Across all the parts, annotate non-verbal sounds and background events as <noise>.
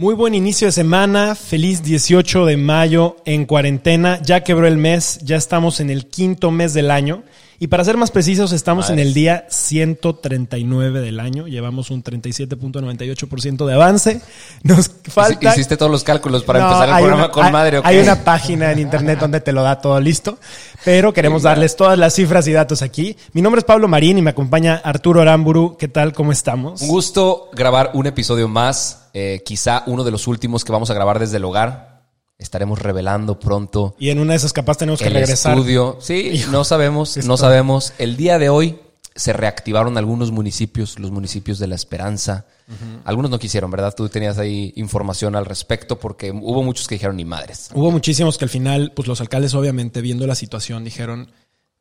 Muy buen inicio de semana, feliz 18 de mayo en cuarentena, ya quebró el mes, ya estamos en el quinto mes del año y para ser más precisos estamos en el día 139 del año, llevamos un 37.98% de avance, nos falta... Hiciste todos los cálculos para empezar el programa con hay, madre. ¿o Hay una página en internet donde te lo da todo listo, pero queremos darles todas las cifras y datos aquí. Mi nombre es Pablo Marín y me acompaña Arturo Aramburu, ¿qué tal? ¿Cómo estamos? Un gusto grabar un episodio más, eh, quizá uno de los últimos que vamos a grabar desde el hogar. Estaremos revelando pronto Y en una de esas capaz tenemos que el regresar. estudio. Sí, <laughs> Hijo, no sabemos, no sabemos. El día de hoy se reactivaron algunos municipios, los municipios de La Esperanza. Algunos no quisieron, ¿verdad? Tú tenías ahí información al respecto porque hubo muchos que dijeron ni madres. Hubo muchísimos que al final, pues los alcaldes obviamente viendo la situación dijeron,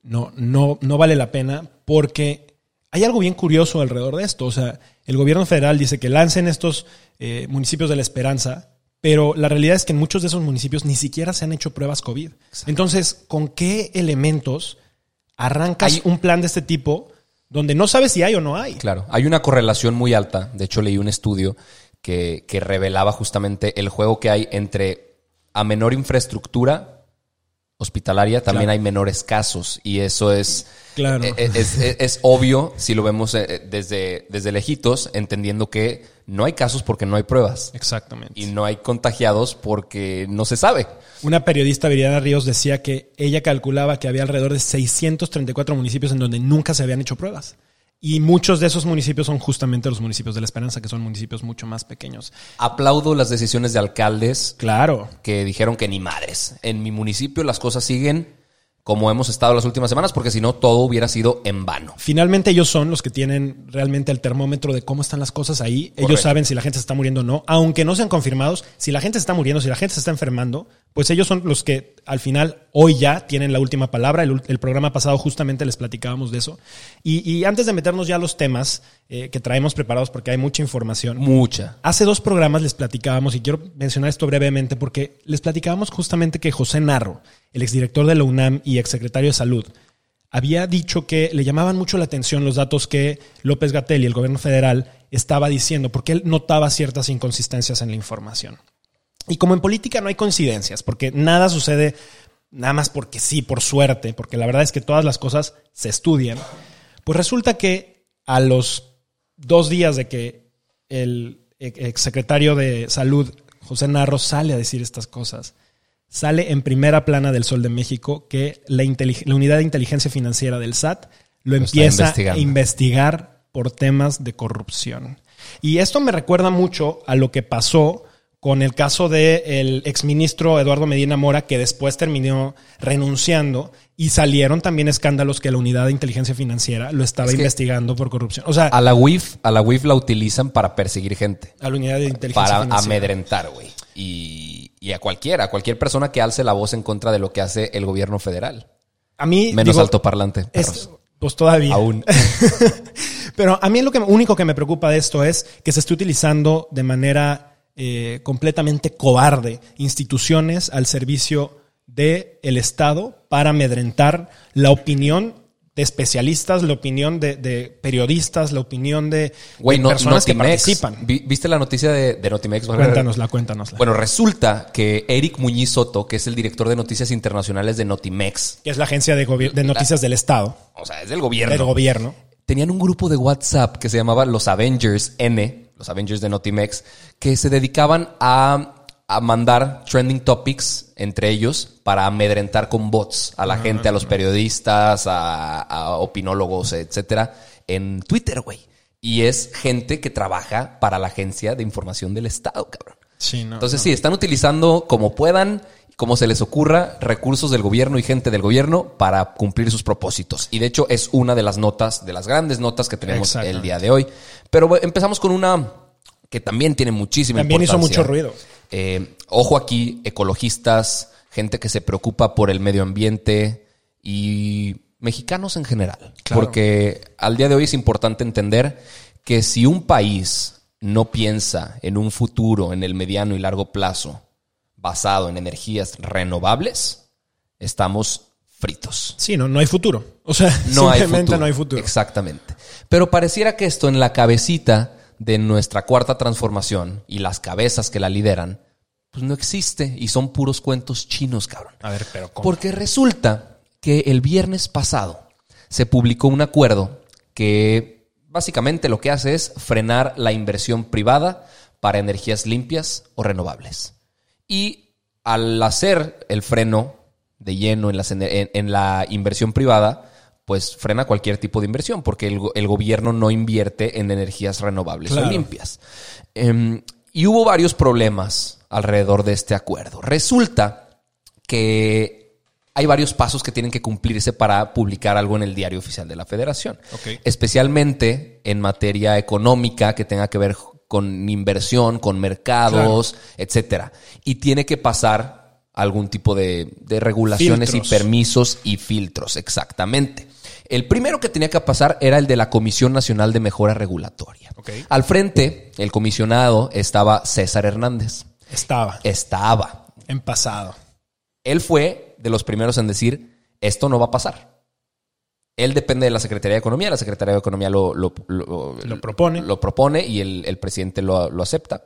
no, no, no vale la pena porque hay algo bien curioso alrededor de esto. O sea, el gobierno federal dice que lancen estos eh, municipios de la esperanza, pero la realidad es que en muchos de esos municipios ni siquiera se han hecho pruebas COVID. Entonces, ¿con qué elementos arrancas Hay- un plan de este tipo donde no sabes si hay o no hay? Claro, hay una correlación muy alta. De hecho, leí un estudio que, que revelaba justamente el juego que hay entre a menor infraestructura hospitalaria, también Claro. hay menores casos. Y eso es, Claro. eh, eh, es, es- es obvio si lo vemos eh, desde, desde lejitos, entendiendo que no hay casos porque no hay pruebas. Exactamente. Y no hay contagiados porque no se sabe. Una periodista, Viridiana Ríos, decía que ella calculaba que había alrededor de 634 municipios en donde nunca se habían hecho pruebas. Y muchos de esos municipios son justamente los municipios de la Esperanza, que son municipios mucho más pequeños. Aplaudo las decisiones de alcaldes Claro. que dijeron que ni madres. En mi municipio las cosas siguen como hemos estado las últimas semanas, porque si no, todo hubiera sido en vano. Finalmente ellos son los que tienen realmente el termómetro de cómo están las cosas ahí. Ellos saben si la gente se está muriendo o no. Aunque no sean confirmados, si la gente se está muriendo, si la gente se está enfermando, pues ellos son los que al final hoy ya tienen la última palabra. El programa pasado justamente les platicábamos de eso. Y, y antes de meternos ya a los temas eh, que traemos preparados, porque hay mucha información. Mucha. Hace dos programas les platicábamos, y quiero mencionar esto brevemente, porque les platicábamos justamente que José Narro, el exdirector de la UNAM y exsecretario de Salud, había dicho que le llamaban mucho la atención los datos que López Gatel y el gobierno federal estaba diciendo, porque él notaba ciertas inconsistencias en la información. Y como en política no hay coincidencias, porque nada sucede nada más porque sí, por suerte, porque la verdad es que todas las cosas se estudian, pues resulta que a los dos días de que el exsecretario de Salud, José Narro, sale a decir estas cosas, sale en primera plana del Sol de México que la, unidad de inteligencia financiera del SAT lo, empieza a investigar por temas de corrupción. Y esto me recuerda mucho a lo que pasó con el caso del exministro Eduardo Medina Mora, que después terminó renunciando y salieron también escándalos que la unidad de inteligencia financiera lo estaba Es que- investigando por corrupción. O sea, A la WIF, a la WIF la utilizan para perseguir gente, a la unidad de inteligencia para financiera. amedrentar, güey. Y, y a cualquiera, a cualquier persona que alce la voz en contra de lo que hace el gobierno federal. A mí, Menos digo, altoparlante. es- pues todavía. Aún. <laughs> Pero a mí lo que, único que me preocupa de esto es que se esté utilizando de manera eh, completamente cobarde instituciones al servicio del el Estado para amedrentar la opinión de especialistas, la opinión de, de periodistas, la opinión de, Güey, de no, personas que participan. Vi- ¿Viste la noticia de, de Notimex? Cuéntanosla, cuéntanosla. Bueno, resulta que Eric Muñiz Soto, que es el director de noticias internacionales de Notimex, que es la agencia de, de noticias del Estado, o sea, es del gobierno, del gobierno. tenían un grupo de WhatsApp que se llamaba los Avengers N, los Avengers de Notimex, que se dedicaban a, a mandar trending topics entre ellos para amedrentar con bots a la gente, a los periodistas, a, a opinólogos, etcétera, en Twitter, güey. Y es gente que trabaja para la Agencia de Información del Estado, cabrón. Sí, no. Entonces no. sí, están utilizando como puedan, como se les ocurra, recursos del gobierno y gente del gobierno para cumplir sus propósitos. Y de hecho es una de las notas, de las grandes notas que tenemos el día de hoy. Pero empezamos con una que también tiene muchísima También hizo importancia. mucho ruido. Eh, ojo aquí, ecologistas, gente que se preocupa por el medio ambiente y mexicanos en general. Claro. Porque al día de hoy es importante entender que si un país no piensa en un futuro en el mediano y largo plazo basado en energías renovables, estamos fritos. Sí, no, no hay futuro. O sea, <laughs> No hay simplemente futuro. no hay futuro. Exactamente. Pero pareciera que esto en la cabecita de nuestra cuarta transformación y las cabezas que la lideran, pues no existe y son puros cuentos chinos, cabrón. A ver, pero ¿cómo? Porque resulta que el viernes pasado se publicó un acuerdo que básicamente lo que hace es frenar la inversión privada para energías limpias o renovables. Y al hacer el freno de lleno en, las en- en la inversión privada, pues frena cualquier tipo de inversión, porque el, go- el gobierno no invierte en energías renovables Claro. o limpias. Em, y hubo varios problemas alrededor de este acuerdo. Resulta que hay varios pasos que tienen que cumplirse para publicar algo en el diario oficial de la federación. Especialmente en materia económica que tenga que ver con inversión, con mercados, etcétera. Y tiene que pasar algún tipo de, de regulaciones Filtros. y permisos y filtros, exactamente. El primero que tenía que pasar era el de la Comisión Nacional de Mejora Regulatoria. Al frente, el comisionado estaba César Hernández. Estaba Estaba. en pasado. Él fue de los primeros en decir, esto no va a pasar. Él depende de la Secretaría de Economía, la Secretaría de Economía lo, lo, lo- Lo propone. lo propone y el, el presidente lo, acepta.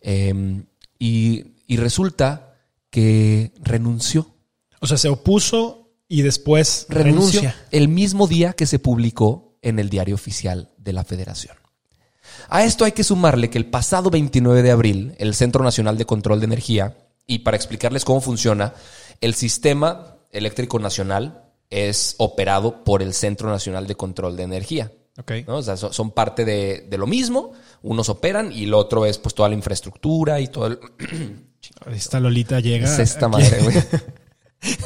Eh, y, y resulta que renunció. O sea, se opuso y después Renunció renuncia. el mismo día que se publicó en el diario oficial de la Federación. A esto hay que sumarle que el pasado 29 de abril, el Centro Nacional de Control de Energía, y para explicarles cómo funciona, el sistema eléctrico nacional es operado por el Centro Nacional de Control de Energía. Ok. ¿no? O sea, so- son parte de, de lo mismo, unos operan y el otro es pues toda la infraestructura y todo el... <clears throat> Esta Lolita llega. es esta aquí. madre, güey. <laughs>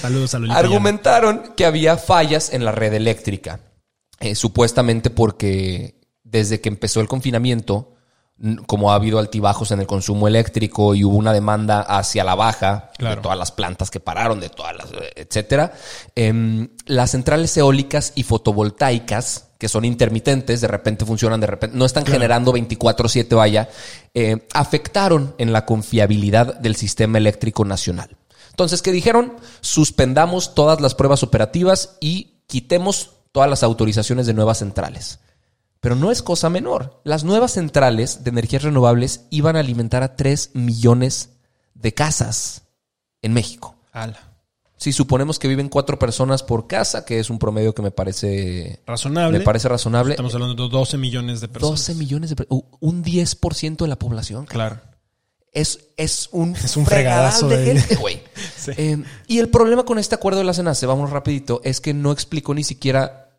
Saludos a Lolita. Argumentaron que había fallas en la red eléctrica, eh, supuestamente porque desde que empezó el confinamiento, como ha habido altibajos en el consumo eléctrico y hubo una demanda hacia la baja Claro. de todas las plantas que pararon, de todas las, eh, etcétera, em, las centrales eólicas y fotovoltaicas que son intermitentes, de repente funcionan, de repente no están generando 24/7, vaya, eh, afectaron en la confiabilidad del sistema eléctrico nacional. Entonces, ¿qué dijeron? Suspendamos todas las pruebas operativas y quitemos todas las autorizaciones de nuevas centrales. Pero no es cosa menor. Las nuevas centrales de energías renovables iban a alimentar a 3 millones de casas en México. Ala. Si suponemos que viven cuatro personas por casa, que es un promedio que me parece, Razonable. me parece razonable. Estamos hablando de 12 millones de personas. 12 millones de per- uh, un 10% de la población. Claro. Es, es un, <laughs> Es un fregadal fregadazo de, de- gente, güey. <laughs> Sí. Eh, y el problema con este acuerdo de la CENACE, vamos rapidito, es que no explicó ni siquiera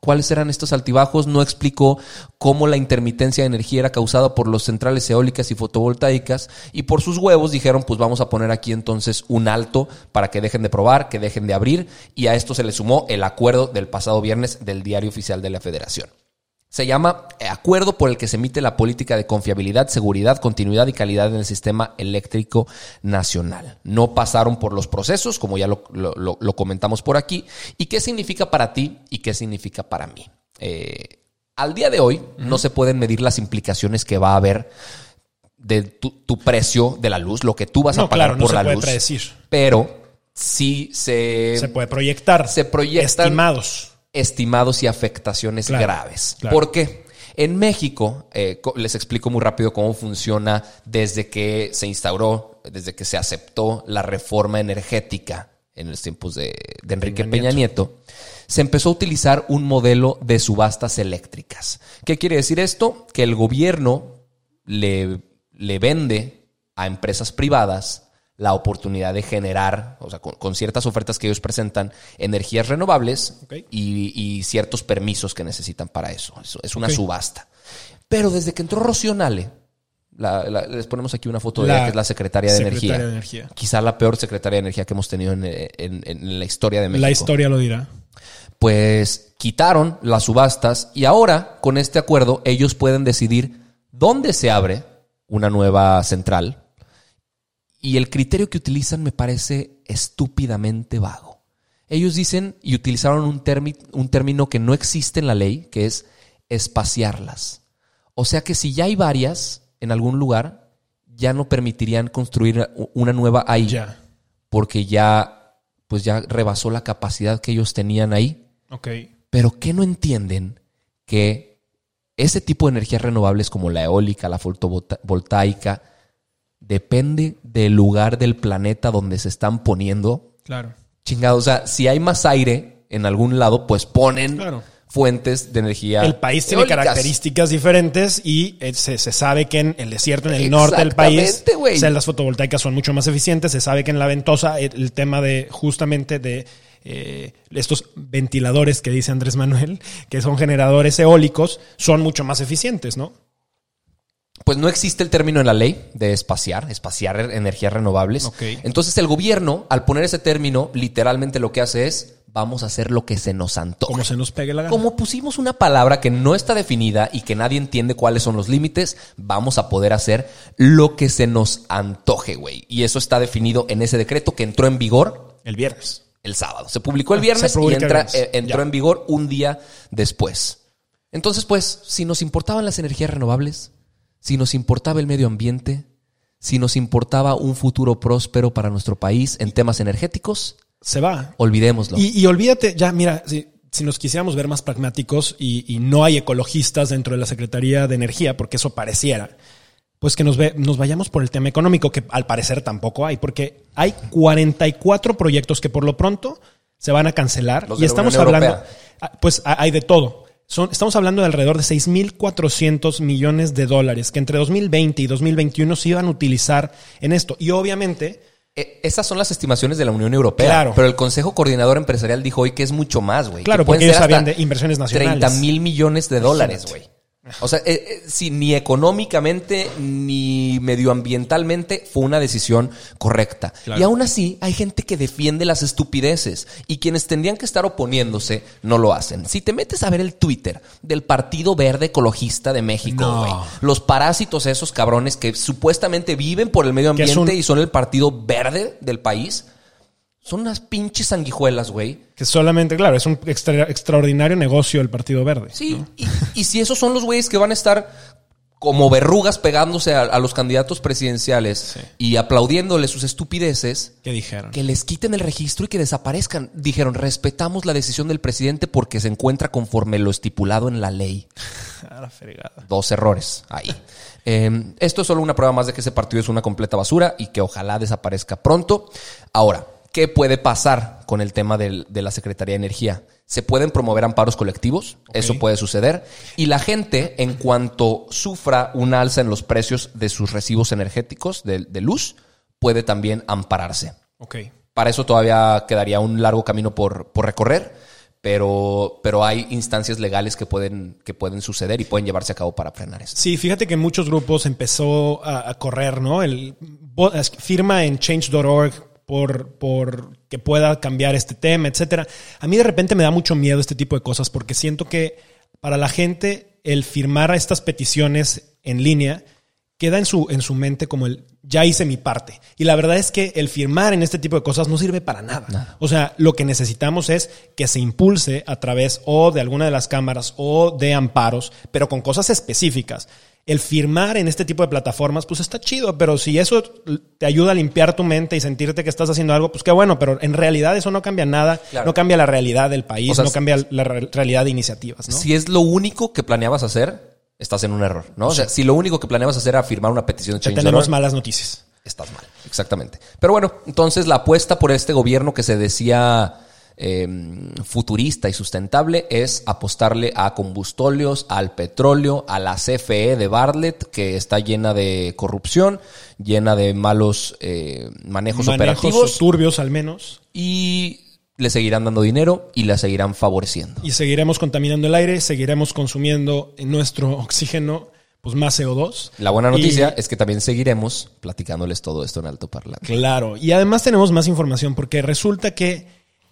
cuáles eran estos altibajos, no explicó cómo la intermitencia de energía era causada por las centrales eólicas y fotovoltaicas y por sus huevos dijeron pues vamos a poner aquí entonces un alto para que dejen de probar, que dejen de abrir y a esto se le sumó el acuerdo del pasado viernes del Diario Oficial de la Federación. Se llama eh, Acuerdo por el que se emite la política de confiabilidad, seguridad, continuidad y calidad en el sistema eléctrico nacional. No pasaron por los procesos, como ya lo, lo- lo- lo comentamos por aquí. ¿Y qué significa para ti y qué significa para mí? Eh, al día de hoy no se pueden medir las implicaciones que va a haber de tu, tu precio de la luz, lo que tú vas a pagar claro, no por se la puede luz. predecir. Pero sí se, Se puede proyectar. se proyectan Estimados. Estimados y afectaciones Claro, graves. claro. ¿Por qué? En México, eh, les explico muy rápido cómo funciona desde que se instauró, desde que se aceptó la reforma energética en los tiempos de, de Enrique Peña Peña Nieto, se empezó a utilizar un modelo de subastas eléctricas. ¿Qué quiere decir esto? Que el gobierno le, le vende a empresas privadas la oportunidad de generar, o sea, con, con ciertas ofertas que ellos presentan, energías renovables y, y ciertos permisos que necesitan para eso. Eso es una subasta. Pero desde que entró Rocío Nale, la- la- les ponemos aquí una foto de La ella, que es la secretaria de secretaria Energía. de Energía. Quizá la peor secretaria de Energía que hemos tenido en, en- en la historia de México La historia lo dirá. pues quitaron las subastas y ahora con este acuerdo ellos pueden decidir dónde se abre una nueva central y el criterio que utilizan me parece estúpidamente vago. Ellos dicen y utilizaron un, un término que no existe en la ley, que es espaciarlas. O sea que si ya hay varias en algún lugar, ya no permitirían construir una nueva ahí Ya. porque ya pues ya rebasó la capacidad que ellos tenían ahí. Ok. Pero ¿qué no entienden? Que ese tipo de energías renovables como la eólica, la fotovoltaica, depende del lugar del planeta donde se están poniendo. Claro. Chingado, o sea, si hay más aire en algún lado, pues ponen Claro. fuentes de energía. El país tiene eólicas. características diferentes y eh, se, se sabe que en el desierto, en el norte del país, celdas fotovoltaicas son mucho más eficientes. Se sabe que en la ventosa el, el tema de justamente de eh, estos ventiladores que dice Andrés Manuel, que son generadores eólicos, son mucho más eficientes, ¿no? Pues no existe el término en la ley de espaciar, espaciar energías renovables. Ok. Entonces el gobierno, al poner ese término, literalmente lo que hace es, vamos a hacer lo que se nos antoje. Como se nos pegue la gana. Como pusimos una palabra que no está definida y que nadie entiende cuáles son los límites, vamos a poder hacer lo que se nos antoje, güey. Y eso está definido en ese decreto que entró en vigor El viernes. el sábado. Se publicó el Ah, viernes y el entra- viernes. eh, entró Ya. en vigor un día después. Entonces, pues, si nos importaban las energías renovables, si nos importaba el medio ambiente, si nos importaba un futuro próspero para nuestro país en temas energéticos, Se va. olvidémoslo. Y, y olvídate, ya, mira, si, si nos quisiéramos ver más pragmáticos y, y no hay ecologistas dentro de la Secretaría de Energía, porque eso pareciera, pues que nos, ve, nos vayamos por el tema económico, que al parecer tampoco hay, porque hay 44 proyectos que por lo pronto se van a cancelar. Los y estamos hablando, ah, pues hay de todo. Son, estamos hablando de alrededor de 6.400 millones de dólares que entre 2020 y 2021 se iban a utilizar en esto. Y obviamente, Eh, Esas son las estimaciones de la Unión Europea. Claro. Pero el Consejo Coordinador Empresarial dijo hoy que es mucho más, güey. Claro, porque ellos sabían de inversiones nacionales. 30 mil millones de dólares, güey. O sea, eh, eh, si ni económicamente ni medioambientalmente fue una decisión correcta. Claro. Y aún así hay gente que defiende las estupideces y quienes tendrían que estar oponiéndose no lo hacen. Si te metes a ver el Twitter del Partido Verde Ecologista de México, No. los parásitos esos cabrones que supuestamente viven por el medio ambiente un- y son el partido verde del país, son unas pinches sanguijuelas, güey. Que solamente, claro, es un extra- extraordinario negocio el Partido Verde. Sí, y, y si esos son los güeyes que van a estar como verrugas pegándose a, a los candidatos presidenciales y aplaudiéndole sus estupideces, ¿Qué dijeron? que les quiten el registro y que desaparezcan. Dijeron, respetamos la decisión del presidente porque se encuentra conforme lo estipulado en la ley. <laughs> A la fregada. Dos errores ahí. Eh, esto es solo una prueba más de que ese partido es una completa basura y que ojalá desaparezca pronto. Ahora, ¿qué puede pasar con el tema del- de la Secretaría de Energía? Se pueden promover amparos colectivos, eso puede suceder, y la gente, en cuanto sufra un alza en los precios de sus recibos energéticos de, de luz, puede también ampararse. Ok. Para eso todavía quedaría un largo camino por, por recorrer, pero, pero hay instancias legales que pueden, que pueden suceder y pueden llevarse a cabo para frenar esto. Sí, fíjate que en muchos grupos empezó a, a correr, ¿no? El firma en change.org por, por que pueda cambiar este tema, etcétera. A mí de repente me da mucho miedo este tipo de cosas porque siento que para la gente el firmar estas peticiones en línea queda en su, en su mente como el ya hice mi parte. Y la verdad es que el firmar en este tipo de cosas no sirve para nada. O sea, lo que necesitamos es que se impulse a través o de alguna de las cámaras o de amparos, pero con cosas específicas. El firmar en este tipo de plataformas, pues está chido, pero si eso te ayuda a limpiar tu mente y sentirte que estás haciendo algo, pues qué bueno, pero en realidad eso no cambia nada, Claro. no cambia la realidad del país, O sea, no cambia la re- realidad de iniciativas, ¿no? Si es lo único que planeabas hacer, estás en un error, ¿no? O sea, si lo único que planeabas hacer era firmar una petición de change tenemos malas noticias. estás mal. Exactamente. Pero bueno, entonces la apuesta por este gobierno que se decía eh, futurista y sustentable es apostarle a combustóleos, al petróleo, a la CFE de Bartlett, que está llena de corrupción, llena de malos eh, manejos, Manejos operativos. turbios al menos. Y le seguirán dando dinero y la seguirán favoreciendo. Y seguiremos contaminando el aire, seguiremos consumiendo en nuestro oxígeno pues más CO2. La buena noticia Y- es que también seguiremos platicándoles todo esto en alto parlante. Claro, y además tenemos más información porque resulta que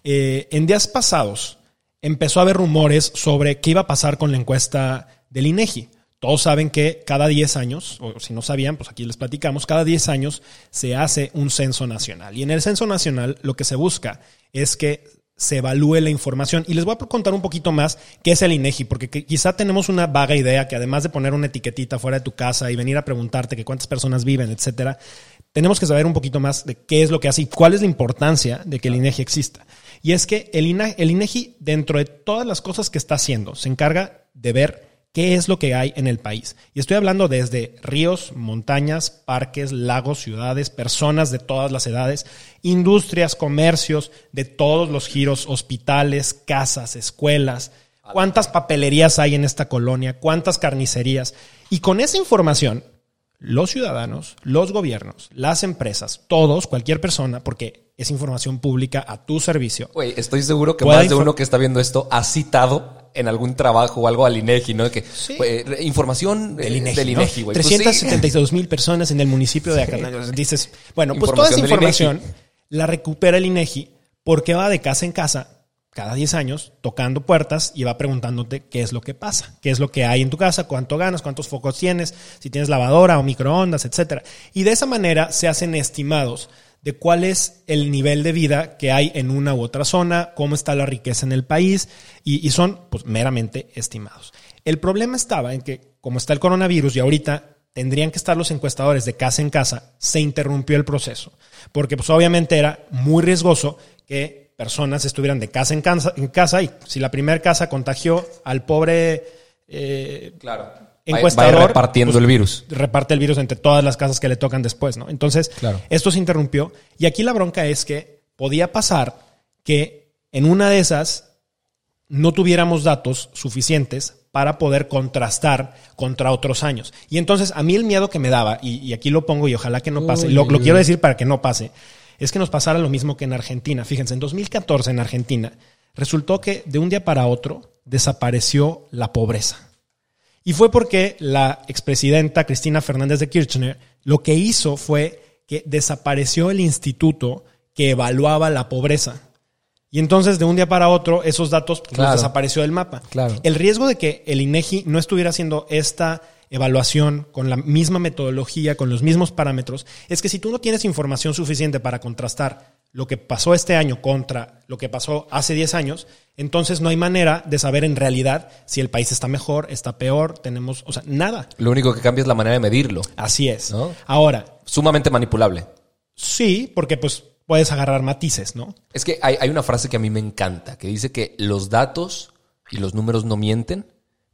eh, en días pasados empezó a haber rumores sobre qué iba a pasar con la encuesta del INEGI. Todos saben que cada 10 años, o si no sabían, pues aquí les platicamos, cada 10 años se hace un censo nacional. Y en el censo nacional lo que se busca es que se evalúe la información. Y les voy a contar un poquito más qué es el INEGI, porque que- quizá tenemos una vaga idea que además de poner una etiquetita fuera de tu casa y venir a preguntarte que cuántas personas viven, etcétera, tenemos que saber un poquito más de qué es lo que hace y cuál es la importancia de que el INEGI exista. Y es que el INEGI, dentro de todas las cosas que está haciendo, se encarga de ver qué es lo que hay en el país. Y estoy hablando desde ríos, montañas, parques, lagos, ciudades, personas de todas las edades, industrias, comercios, de todos los giros, hospitales, casas, escuelas, cuántas papelerías hay en esta colonia, cuántas carnicerías. Y con esa información, los ciudadanos, los gobiernos, las empresas, todos, cualquier persona, porque es información pública a tu servicio, Güey, estoy seguro que más de uno que está viendo esto ha citado en algún trabajo o algo al INEGI, ¿no? Que, Sí. información del eh, INEGI, del ¿no? INEGI, güey. Pues sí. 372 mil personas en el municipio de Acarnallo. Dices, bueno, pues toda esa del información INEGI. la recupera el INEGI porque va de casa en casa cada 10 años tocando puertas y va preguntándote qué es lo que pasa, qué es lo que hay en tu casa, cuánto ganas, cuántos focos tienes, si tienes lavadora o microondas, etcétera. Y de esa manera se hacen estimados de cuál es el nivel de vida que hay en una u otra zona, cómo está la riqueza en el país y, y son pues meramente estimados. El problema estaba en que como está el coronavirus y ahorita tendrían que estar los encuestadores de casa en casa, se interrumpió el proceso, porque pues obviamente era muy riesgoso que personas estuvieran de casa en casa, en casa y si la primera casa contagió al pobre eh, Claro. encuestador Vaya repartiendo pues, el virus. reparte el virus entre todas las casas que le tocan después, ¿no? Entonces, Claro. esto se interrumpió y aquí la bronca es que podía pasar que en una de esas no tuviéramos datos suficientes para poder contrastar contra otros años. Y entonces a mí el miedo que me daba, y, y aquí lo pongo y ojalá que no pase, Uy, lo, lo quiero decir para que no pase, es que nos pasara lo mismo que en Argentina. Fíjense, en 2014 en Argentina resultó que de un día para otro desapareció la pobreza. Y fue porque la expresidenta Cristina Fernández de Kirchner lo que hizo fue que desapareció el instituto que evaluaba la pobreza. Y entonces de un día para otro esos datos pues, Claro. desapareció del mapa. Claro. El riesgo de que el INEGI no estuviera haciendo esta evaluación con la misma metodología, con los mismos parámetros, es que si tú no tienes información suficiente para contrastar lo que pasó este año contra lo que pasó hace 10 años, entonces no hay manera de saber en realidad si el país está mejor, está peor, tenemos, o sea, nada. Lo único que cambia es la manera de medirlo. Así es. ¿No? Ahora, Sumamente manipulable. sí, porque pues puedes agarrar matices, ¿no? Es que hay, hay una frase que a mí me encanta, que dice que los datos y los números no mienten,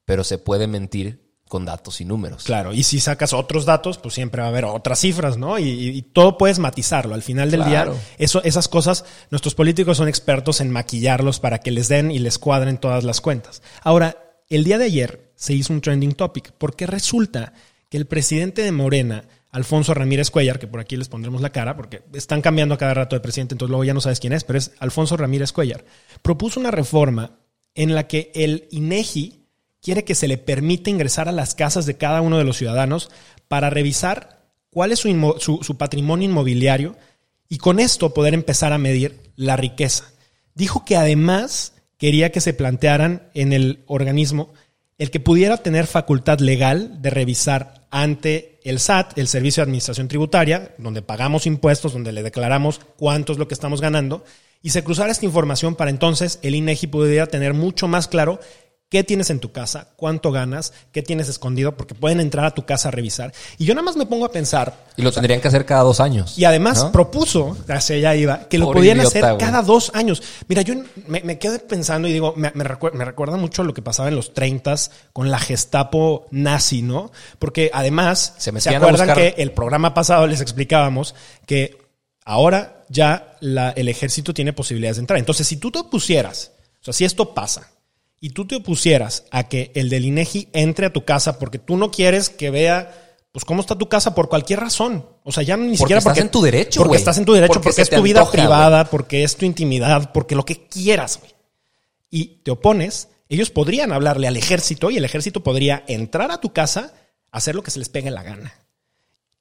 pero se puede mentir con datos y números. Claro, y si sacas otros datos, pues siempre va a haber otras cifras, ¿no? Y, todo puedes matizarlo. Al final del Claro. día, eso, esas cosas, nuestros políticos son expertos en maquillarlos para que les den y les cuadren todas las cuentas. Ahora, el día de ayer se hizo un trending topic, porque resulta que el presidente de Morena, Alfonso Ramírez Cuellar, que por aquí les pondremos la cara, porque están cambiando a cada rato de presidente, entonces luego ya no sabes quién es, pero es Alfonso Ramírez Cuellar, propuso una reforma en la que el INEGI quiere que se le permita ingresar a las casas de cada uno de los ciudadanos para revisar cuál es su, patrimonio inmobiliario y con esto poder empezar a medir la riqueza. Dijo que además quería que se plantearan en el organismo el que pudiera tener facultad legal de revisar ante el SAT, el Servicio de Administración Tributaria, donde pagamos impuestos, donde le declaramos cuánto es lo que estamos ganando, y se cruzara esta información para entonces el INEGI pudiera tener mucho más claro qué tienes en tu casa, cuánto ganas, qué tienes escondido, porque pueden entrar a tu casa a revisar. Y yo nada más me pongo a pensar. Y lo tendrían que hacer cada dos años. Y además ¿no? propuso, hacia allá iba, que lo Pobre podían idiota, hacer güey. cada dos años. Mira, yo me, me quedé pensando y digo, me, me recuer- me recuerda mucho lo que pasaba en los 30 con la Gestapo nazi, ¿no? Porque además, Se se, metían a acuerdan que el programa pasado les explicábamos que ahora ya la- el ejército tiene posibilidades de entrar. Entonces, si tú te opusieras, o sea, si esto pasa, y tú te opusieras a que el del INEGI entre a tu casa porque tú no quieres que vea pues cómo está tu casa por cualquier razón. O sea, ya ni siquiera estás porque en tu derecho, Porque estás en tu derecho, Porque es tu vida antoja, privada, porque es tu intimidad, porque lo que quieras, güey. Y te opones, ellos podrían hablarle al ejército y el ejército podría entrar a tu casa, hacer lo que se les pegue la gana.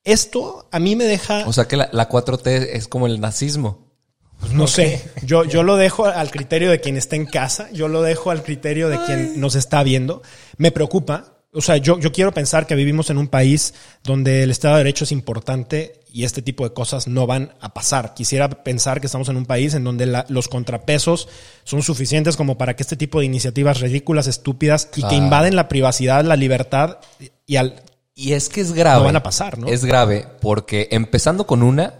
Esto a mí me deja O sea que la, la 4T es como el nazismo. Pues no sé, yo, yo lo dejo al criterio de quien está en casa, yo lo dejo al criterio de quien nos está viendo. Me preocupa, o sea, yo, yo quiero pensar que vivimos en un país donde el Estado de Derecho es importante y este tipo de cosas no van a pasar. Quisiera pensar que estamos en un país en donde la- los contrapesos son suficientes como para que este tipo de iniciativas ridículas, estúpidas y que Claro. invaden la privacidad, la libertad y al... Y es que es grave. No van a pasar, ¿no? Es grave porque empezando con una,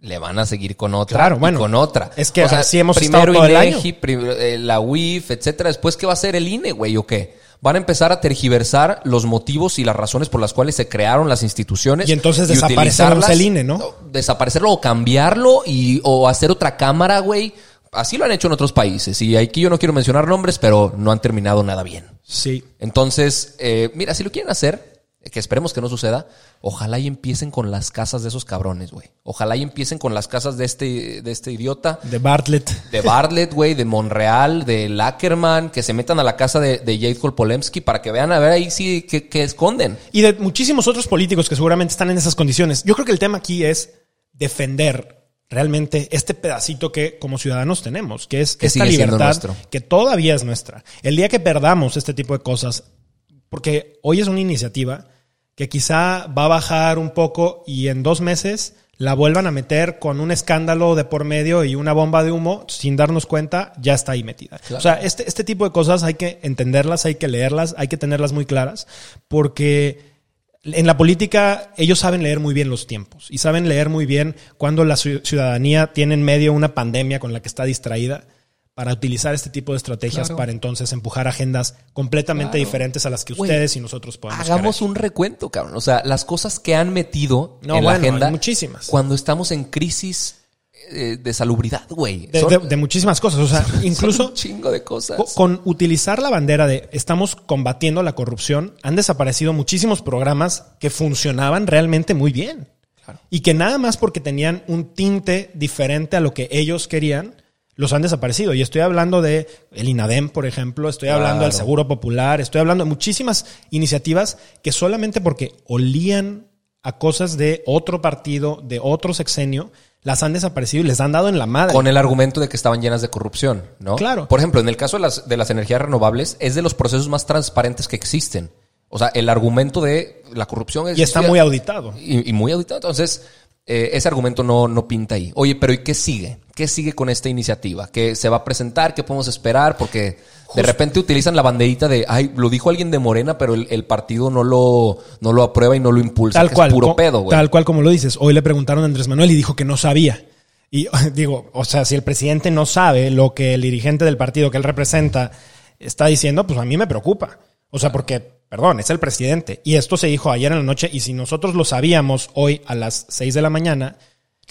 le van a seguir con otra. Claro, y bueno. con otra. Es que así hemos primero todo el INEGI, prim- eh, la UIF, etcétera. Después, ¿qué va a hacer el INE, güey? ¿O qué? Van a empezar a tergiversar los motivos y las razones por las cuales se crearon las instituciones. Y entonces desaparecemos utilizarlas- el INE, ¿no? Desaparecerlo o cambiarlo y, o hacer otra cámara, güey. Así lo han hecho en otros países. Y aquí yo no quiero mencionar nombres, pero no han terminado nada bien. Sí, Entonces, eh, mira, si lo quieren hacer, que esperemos que no suceda, ojalá y empiecen con las casas de esos cabrones, güey. Ojalá y empiecen con las casas de este, de este idiota. de Bartlett. De Bartlett, güey, de Monreal, de Lackerman, que se metan a la casa de, de Jade Polemski para que vean a ver ahí sí que, que esconden. Y de muchísimos otros políticos que seguramente están en esas condiciones. Yo creo que el tema aquí es defender realmente este pedacito que como ciudadanos tenemos, que es Que esta libertad que todavía es nuestra. El día que perdamos este tipo de cosas, porque hoy es una iniciativa que quizá va a bajar un poco y en dos meses la vuelvan a meter con un escándalo de por medio y una bomba de humo, sin darnos cuenta, ya está ahí metida. O sea, este, este tipo de cosas hay que entenderlas, hay que leerlas, hay que tenerlas muy claras, porque en la política ellos saben leer muy bien los tiempos y saben leer muy bien cuando la ciu- ciudadanía tiene en medio una pandemia con la que está distraída para utilizar este tipo de estrategias Claro. para entonces empujar agendas completamente Claro. diferentes a las que ustedes y nosotros podemos Hagamos querer. un recuento, cabrón. O sea, las cosas que han metido No, en bueno, la agenda hay muchísimas. cuando estamos en crisis eh, de salubridad, güey. de, de- de muchísimas cosas. O sea, <laughs> incluso un chingo de cosas. co- con utilizar la bandera de estamos combatiendo la corrupción, han desaparecido muchísimos programas que funcionaban realmente muy bien. Y que nada más porque tenían un tinte diferente a lo que ellos querían, los han desaparecido. Y estoy hablando de el INADEM, por ejemplo, estoy hablando del. Seguro Popular, estoy hablando de muchísimas iniciativas que solamente porque olían a cosas de otro partido, de otro sexenio, las han desaparecido y les han dado en la madre. Con el argumento de que estaban llenas de corrupción, ¿no? Claro. Por ejemplo, en el caso de las, de las energías renovables, es de los procesos más transparentes que existen. O sea, el argumento de la corrupción es... y está muy auditado. Y, y muy auditado. Entonces, eh, ese argumento no, no pinta ahí. Oye, pero ¿y qué sigue? ¿Qué sigue con esta iniciativa? ¿Qué se va a presentar? ¿Qué podemos esperar? Porque de repente utilizan la banderita de, ay, lo dijo alguien de Morena, pero el, el partido no lo, no lo aprueba y no lo impulsa. Tal que cual. Es puro co- pedo, güey. Tal cual como lo dices. Hoy le preguntaron a Andrés Manuel y dijo que no sabía. Y <laughs> digo, o sea, si el presidente no sabe lo que el dirigente del partido que él representa está diciendo, pues a mí me preocupa. O sea, porque, perdón, es el presidente. Y esto se dijo ayer en la noche. Y si nosotros lo sabíamos hoy a las 6 de la mañana,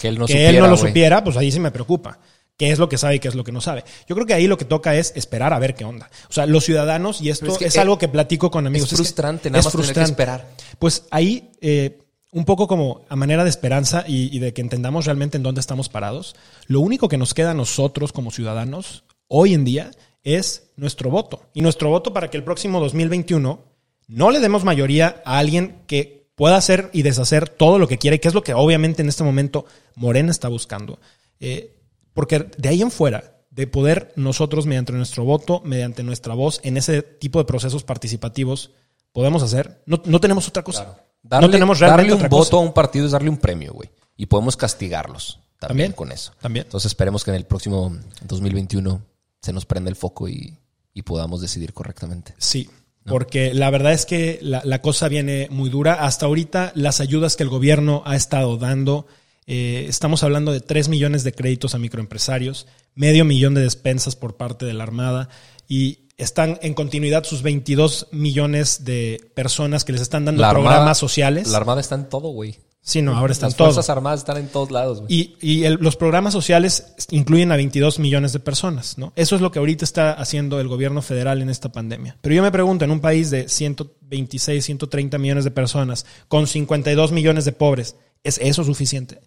Que él no que supiera, él no lo supiera, pues ahí sí me preocupa. ¿Qué es lo que sabe y qué es lo que no sabe? Yo creo que ahí lo que toca es esperar a ver qué onda. O sea, los ciudadanos, y esto es, es que, eh, algo que platico con amigos. es que frustrante, nada más tener que esperar. Pues ahí, eh, un poco como a manera de esperanza y, y de que entendamos realmente en dónde estamos parados, lo único que nos queda a nosotros como ciudadanos hoy en día es nuestro voto. Y nuestro voto para que el próximo 2021 no le demos mayoría a alguien que pueda hacer y deshacer todo lo que quiere, que es lo que obviamente en este momento Morena está buscando. Eh, porque de ahí en fuera, de poder nosotros, mediante nuestro voto, mediante nuestra voz, en ese tipo de procesos participativos, podemos hacer, no, no tenemos otra cosa. Darle, no tenemos realmente darle un otra voto cosa. a un partido es darle un premio, güey. Y podemos castigarlos también, También. con eso. También. Entonces esperemos que en el próximo 2021 se nos prenda el foco y y podamos decidir correctamente. Sí, porque la verdad es que la, la, cosa viene muy dura. Hasta ahorita las ayudas que el gobierno ha estado dando, eh, estamos hablando de 3 millones de créditos a microempresarios, medio millón de despensas por parte de la Armada y están en continuidad sus 22 millones de personas que les están dando La programas Armada- sociales. La Armada está en todo, güey. Sí, no, ahora están Las. Fuerzas Armadas están en todos lados. Y, y el- los programas sociales incluyen a 22 millones de personas, ¿no? Eso es lo que ahorita está haciendo el gobierno federal en esta pandemia. Pero yo me pregunto, en un país de 126, 130 millones de personas, con 52 millones de pobres, ¿es eso suficiente?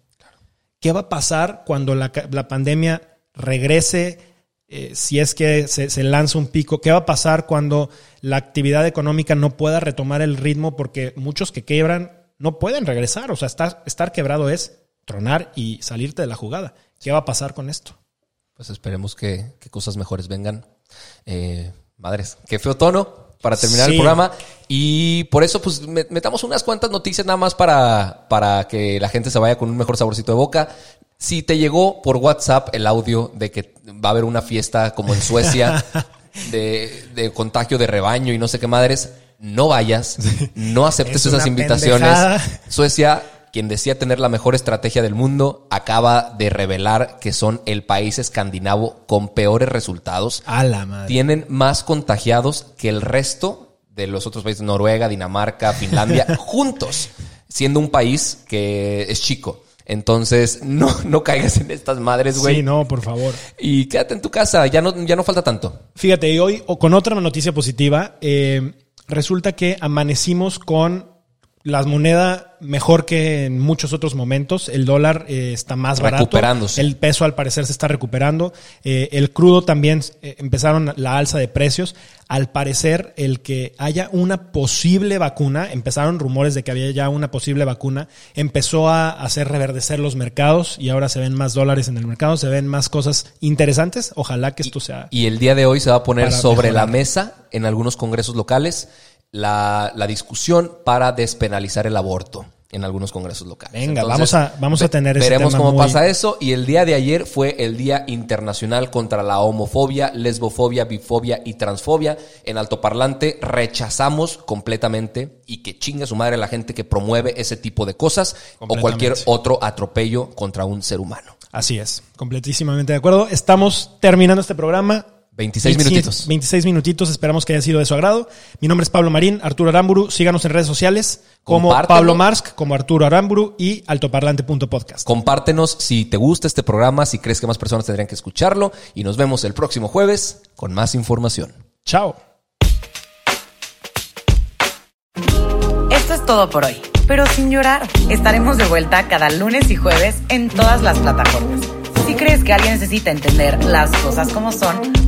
¿Qué va a pasar cuando la, la pandemia regrese? eh, si es que se, se lanza un pico, ¿qué va a pasar cuando la actividad económica no pueda retomar el ritmo? Porque muchos que quebran no pueden regresar. O sea, estar, estar quebrado es tronar y salirte de la jugada. ¿Qué va a pasar con esto? Pues esperemos que, que cosas mejores vengan. Eh, madres, qué feo tono para terminar Sí. el programa. Y por eso, pues, me- metamos unas cuantas noticias nada más para, para que la gente se vaya con un mejor saborcito de boca. Si te llegó por WhatsApp el audio de que va a haber una fiesta como en Suecia <laughs> de, de contagio de rebaño y no sé qué madres, no vayas, no aceptes Es esas invitaciones. pendejada. Suecia, quien decía tener la mejor estrategia del mundo, acaba de revelar que son el país escandinavo con peores resultados. A la madre. Tienen más contagiados que el resto de los otros países, Noruega, Dinamarca, Finlandia, <laughs> juntos, siendo un país que es chico. Entonces, no, no caigas en estas madres, güey. Sí, no, por favor. Y quédate en tu casa, ya no, ya no falta tanto. Fíjate, y hoy, o con otra noticia positiva, eh, resulta que amanecimos con la moneda mejor que en muchos otros momentos. El dólar eh, está más barato. El peso al parecer se está recuperando. Eh, el crudo también eh, empezaron la alza de precios. Al parecer, el que haya una posible vacuna, empezaron rumores de que había ya una posible vacuna, empezó a hacer reverdecer los mercados y ahora se ven más dólares en el mercado, se ven más cosas interesantes. Ojalá que esto sea... Y el día de hoy se va a poner sobre mejorar. la mesa en algunos congresos locales la, la discusión para despenalizar el aborto en algunos congresos locales. Venga, vamos a- vamos a tener ese Veremos tema cómo muy- pasa eso. Y el día de ayer fue el Día Internacional contra la Homofobia, Lesbofobia, Bifobia y Transfobia. En altoparlante rechazamos completamente y que chingue su madre la gente que promueve ese tipo de cosas o cualquier otro atropello contra un ser humano. Así es, completísimamente de acuerdo. Estamos terminando este programa. 26 26 minutitos. 26 minutitos, esperamos que haya sido de su agrado. Mi nombre es Pablo Marín, Arturo Aramburu. Síganos en redes sociales como Compártelo. Pablo Marsk, como Arturo Aramburu y altoparlante.podcast. Compártenos si te gusta este programa, si crees que más personas tendrían que escucharlo y nos vemos el próximo jueves con más información. Chao. Esto es todo por hoy, pero sin llorar. Estaremos de vuelta cada lunes y jueves en todas las plataformas. Si crees que alguien necesita entender las cosas como son,